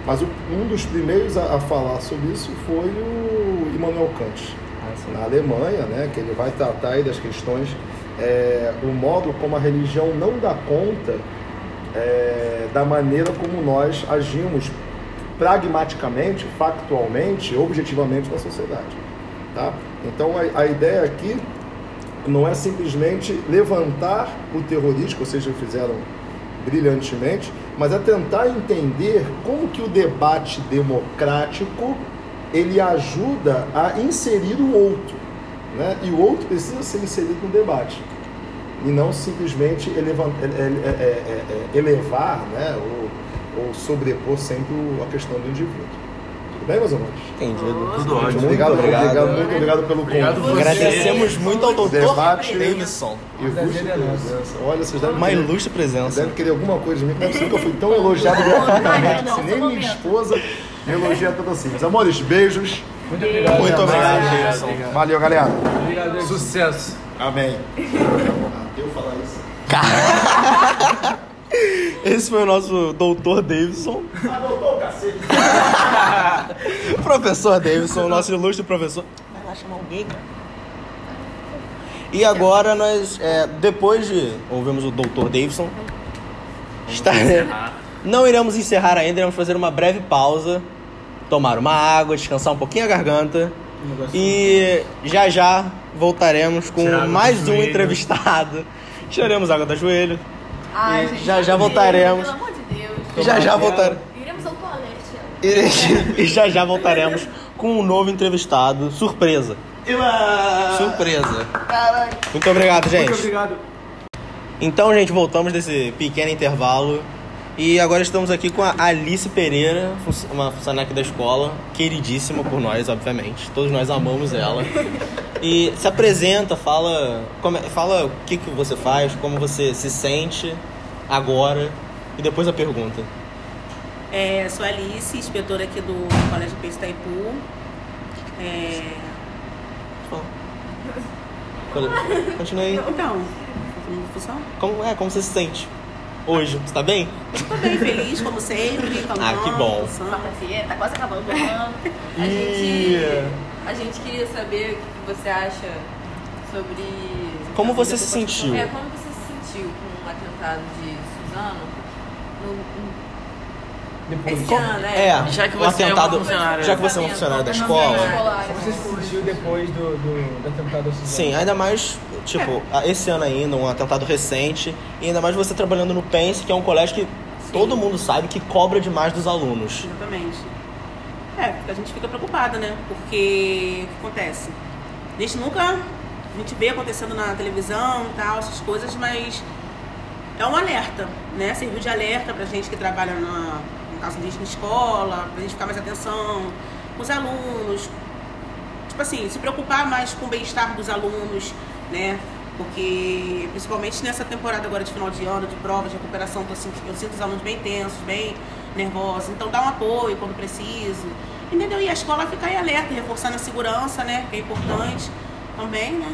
mas o- um dos primeiros a, a falar sobre isso foi o Immanuel Kant, na Alemanha, né, que ele vai tratar aí das questões, é, o modo como a religião não dá conta é, da maneira como nós agimos pragmaticamente, factualmente, objetivamente na sociedade. Tá? Então a, a ideia aqui não é simplesmente levantar o terrorismo, ou seja, fizeram brilhantemente, mas é tentar entender como que o debate democrático ele ajuda a inserir o outro, né? E o outro precisa ser inserido no debate e não simplesmente elevan- ele- ele- é- é- é- elevar, né? Ou, ou sobrepor sempre a questão do indivíduo. Tudo bem, meus amores? Entendido. Tudo Muito ótimo. obrigado, obrigado. obrigado, muito obrigado pelo Obrigado convite. Agradecemos muito ao doutor Debate. Davidson. E ilustre presença. Olha, vocês devem Uma querer- ilustre presença. Deve querer alguma coisa de mim, que não é possível que eu fui tão elogiado assim, não, nem minha esposa me elogia tanto assim. Meus amores, beijos. Muito obrigado. Muito obrigado, Obrigado, Davidson. obrigado. Valeu, galera. Obrigado. Sucesso! Amém. Eu falar isso. Esse foi o nosso doutor Davidson. Ah, doutor, cacete. professor Davidson, nosso ilustre professor. Vai lá chamar alguém, cara. E agora nós, é, depois de ouvirmos o doutor Davidson, está... não iremos encerrar ainda, iremos fazer uma breve pausa, tomar uma água, descansar um pouquinho a garganta Um e já já voltaremos com mais um joelho. entrevistado. Tiraremos água do joelho. Ai, gente, já- já voltaremos. Pelo amor de Deus. E já já voltaremos. Iremos ao toalete. E e já já voltaremos com um novo entrevistado. Surpresa. Surpresa. Muito obrigado, gente. Muito obrigado. Então, gente, voltamos desse pequeno intervalo. E agora estamos aqui com a Alice Pereira, uma funcionária aqui da escola, queridíssima por nós, obviamente. Todos nós amamos ela. E se apresenta, fala, como é- fala o que, que você faz, como você se sente agora e depois a pergunta. É, sou Alice, inspetora aqui do Colégio Peixe Itaipu. É, Continue aí. então? Como, é, como você se sente hoje? Você tá bem? Estou bem feliz, como sempre. Ah, que bom. Quarta-feira, tá quase acabando o ano. A gente, a gente queria saber o que você acha sobre. Como você se da sentiu? É, como você se sentiu com o atentado de Suzano? No, no- Depois. esse ano, né? É, Já que um você é uma atentado, funcionária. já que você é uma funcionária da escola. Como você se sentiu depois do, do, do atentado ao Suzano? Sim, ainda mais, tipo, a- esse ano ainda, um atentado recente, e ainda mais você trabalhando no Pense, que é um colégio que todo mundo sabe que cobra demais dos alunos. Exatamente. É, a gente fica preocupada, né? Porque o que acontece? A gente nunca a gente vê acontecendo na televisão e tal, essas coisas, mas é um alerta, né? Serviu de alerta pra gente que trabalha na, no caso na escola, pra gente ficar mais atenção com os alunos. Tipo assim, se preocupar mais com o bem-estar dos alunos, né? Porque, principalmente nessa temporada agora de final de ano, de prova, de recuperação, tô sentindo- eu sinto os alunos bem tensos, bem nervosos. Então, dá um apoio quando preciso. Entendeu? E a escola ficar em alerta, reforçando a segurança, né? Que é importante também, né?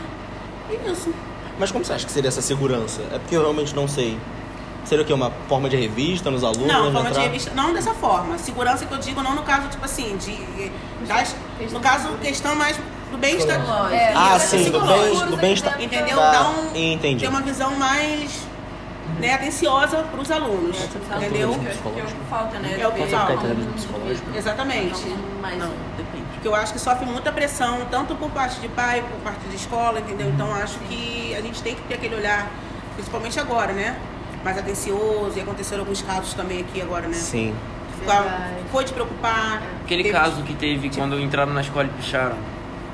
E isso. Mas como você acha que seria essa segurança? É porque eu realmente não sei. Seria o quê? Uma forma de revista nos alunos? Não, forma de entrar? revista, não dessa forma. Segurança que eu digo não no caso, tipo assim, de. Das, no caso, questão mais do bem-estar. É, Ah, Isso, sim, do psicológico, bem- do bem-estar. Entendeu? Tá, Dá um, entendi. ter uma visão mais né, atenciosa para os alunos. Entendeu? Que é o que falta, né? É o que falta. Exatamente. Mais Não. Depende. Porque eu acho que sofre muita pressão, tanto por parte de pai, por parte de escola, entendeu? Então acho que a gente tem que ter aquele olhar, principalmente agora, né? Mais atencioso, e aconteceram alguns casos também aqui agora, né? Sim. Foi te preocupar. Aquele teve- caso que teve quando entraram na escola e picharam.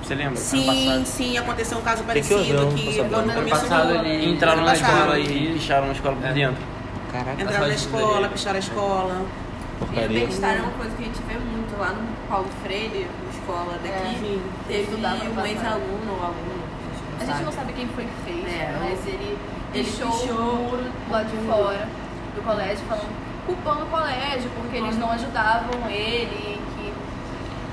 Você lembra? Ano Sim, sim, aconteceu um caso parecido que tô foi no sabendo. começo passado do ele- Entraram ano na passado. escola e picharam a escola por dentro. Caraca. Entraram na escola, picharam a escola. E o Porcaria. bem-estar é uma coisa que a gente vê muito lá no Paulo Freire, na escola daqui. Sim. Teve um ex-aluno ou aluno. A gente não sabe quem foi que fez, É, mas ele pichou o muro lá de fora do colégio, falando, culpando o colégio, porque eles não ajudavam ele,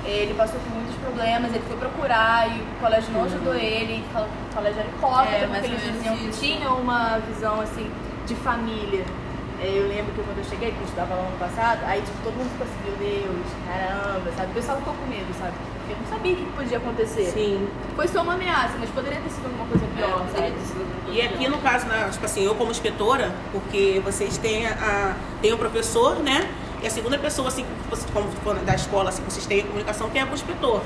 ele passou por muitos problemas, ele foi procurar e o colégio não ajudou ele, o colégio era hipócrita, É, porque eles diziam que isso. tinham uma visão assim de família. É, Eu lembro que quando eu cheguei, que eu estudava lá no ano passado, aí tipo, todo mundo ficou assim, meu Deus, caramba, sabe? O pessoal ficou com medo, sabe? Porque não sabia o que podia acontecer. Sim. Foi só uma ameaça, mas poderia ter sido alguma coisa pior, É, poderia sabe? ter sido alguma coisa E aqui no caso, né, tipo assim, eu como inspetora, porque vocês têm a, tem o professor, né? E a segunda pessoa, assim, como da escola, assim, que vocês têm a comunicação, que é o inspetor.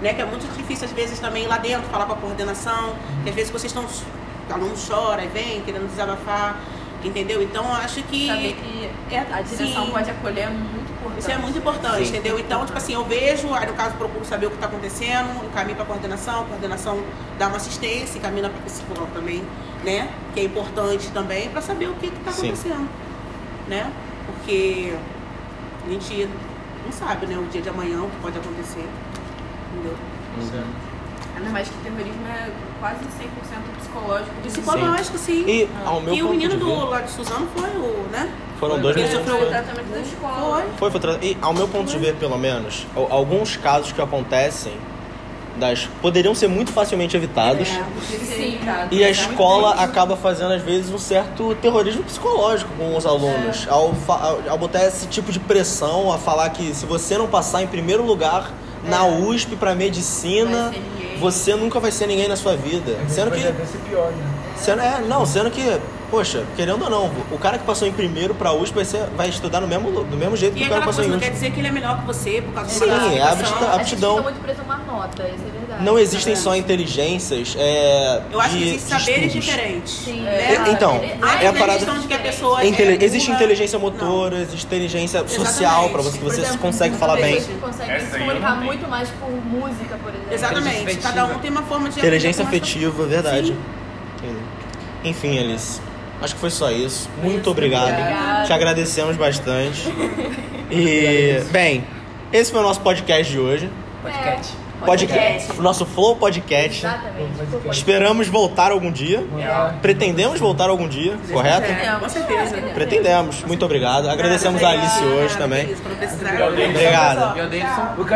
Né? Que é muito difícil, às vezes, também ir lá dentro, falar com a coordenação. Que às vezes vocês estão. O aluno chora e vem, querendo desabafar. Entendeu? Então eu acho que. Saber que é, a direção sim. pode acolher é muito importante. Isso é muito importante, Sim. entendeu? Então, tipo assim, eu vejo, aí no caso procuro saber o que está acontecendo, encaminho para coordenação, a coordenação dá uma assistência, encaminha para psicólogo também, né? Que é importante também para saber o que está Sim. acontecendo, né? Porque a gente não sabe, né? O dia de amanhã, o que pode acontecer, entendeu? Ainda mais que terrorismo é quase 100% psicológico. Psicológico, sim. E ao meu E o ponto menino de do lá de Suzano foi o, né? foram dois Ele meninos. sofreu o tratamento da escola. Foi. Foi, foi E ao meu ponto de ver, pelo menos, al- alguns casos que acontecem das poderiam ser muito facilmente evitados. Sim, cara. E a escola acaba fazendo, às vezes, um certo terrorismo psicológico com os alunos. Ao, fa- ao, ao botar esse tipo de pressão, a falar que se você não passar em primeiro lugar na USP para medicina, você nunca vai ser ninguém na sua vida. Sendo que. Vai ser pior, né? Sendo, é, não, sendo que, poxa, querendo ou não, o cara que passou em primeiro pra USP vai, ser, vai estudar no mesmo, do mesmo jeito que E o cara aquela passou coisa em não USP. quer dizer que ele é melhor que você por causa Sim, uma é classificação. aptidão. A gente aptidão. fica muito preso a uma nota, isso é verdade. Não existem só inteligências é, Eu acho de, que existem saberes diferentes. Sim. né? É, então, Não é é a parada- questão de que a pessoa Intele- é existe inteligência Não. motora, existe inteligência Exatamente. social pra você que você exemplo, consegue falar bem. Que conseguem Essa se comunicar não muito mais por música, por exemplo. Exatamente. Cada um tem uma forma de Inteligência afetiva, verdade. Sim. Entendi. Enfim, Alice. Acho que foi só isso. Muito Isso, obrigado. obrigada. Te agradecemos bastante. E, bem, esse foi o nosso podcast de hoje. Podcast. Podcast. O nosso Flow Podcast. Exatamente. Esperamos voltar algum dia. É. Pretendemos voltar algum dia, correto? É, com certeza. Pretendemos. Muito obrigado. Agradecemos a Alice hoje também. Obrigado.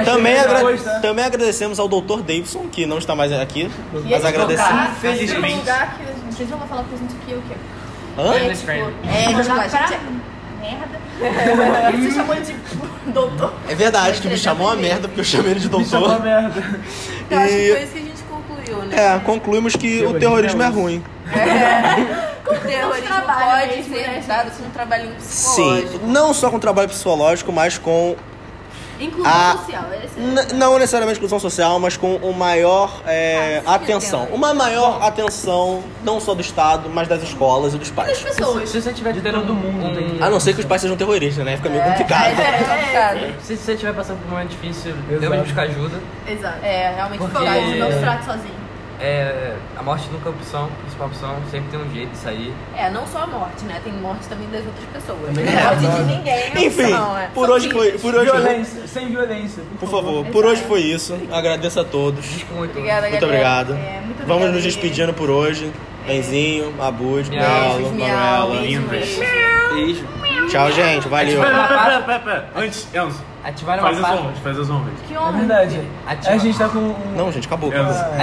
Também, é agra- tá? também agradecemos ao Dr. Davidson, que não está mais aqui. E Mas agradecemos. lugar, Felizmente. esse lugar que a gente vai falar pra gente aqui é o quê? Hã? É, Business tipo, friend. é, tipo, a gente é... Merda. Você chamou ele de doutor. É verdade que me chamou uma merda porque eu chamei ele de Me chamou a doutor. merda. Eu acho que foi isso que a gente concluiu, né? É, concluímos que o terrorismo é ruim. O terrorismo trabalho pode ser né, evitado com um trabalhinho Sim, psicológico. não só com trabalho psicológico, mas com Inclusão A- social. É... Não necessariamente inclusão social, mas com uma maior é, Ah, atenção. entendo. Uma maior atenção, não só do Estado, mas das escolas e dos das pais. pessoas. Se você tiver De todo mundo, que- A não ser que os pais sejam terroristas, né? Fica meio complicado. É, complicado. Se você estiver passando por um momento difícil, Exato. deu mesmo buscar ajuda. Exato. É, realmente Porque- não se trate sozinho. É, a morte nunca é opção, principal opção, sempre tem um jeito de sair. É, não só a morte, né? Tem morte também das outras pessoas. A é morte de verdade. ninguém é Enfim, opção, é. por hoje foi. Por hoje, Violência, sem violência. por favor, por hoje foi isso. Agradeço a todos. Muito. Obrigada, Muito obrigado. É, muito Vamos nos despedindo por hoje. Benzinho, Abud, miau, Manuela. beijo. Tchau, gente. Valeu. Pera, pera, pera, pera. Antes, Enzo, Ativaram faz as honras, faz as honras. Que É honra. verdade. Ativa- A gente tá com. Não, gente, acabou. Ah,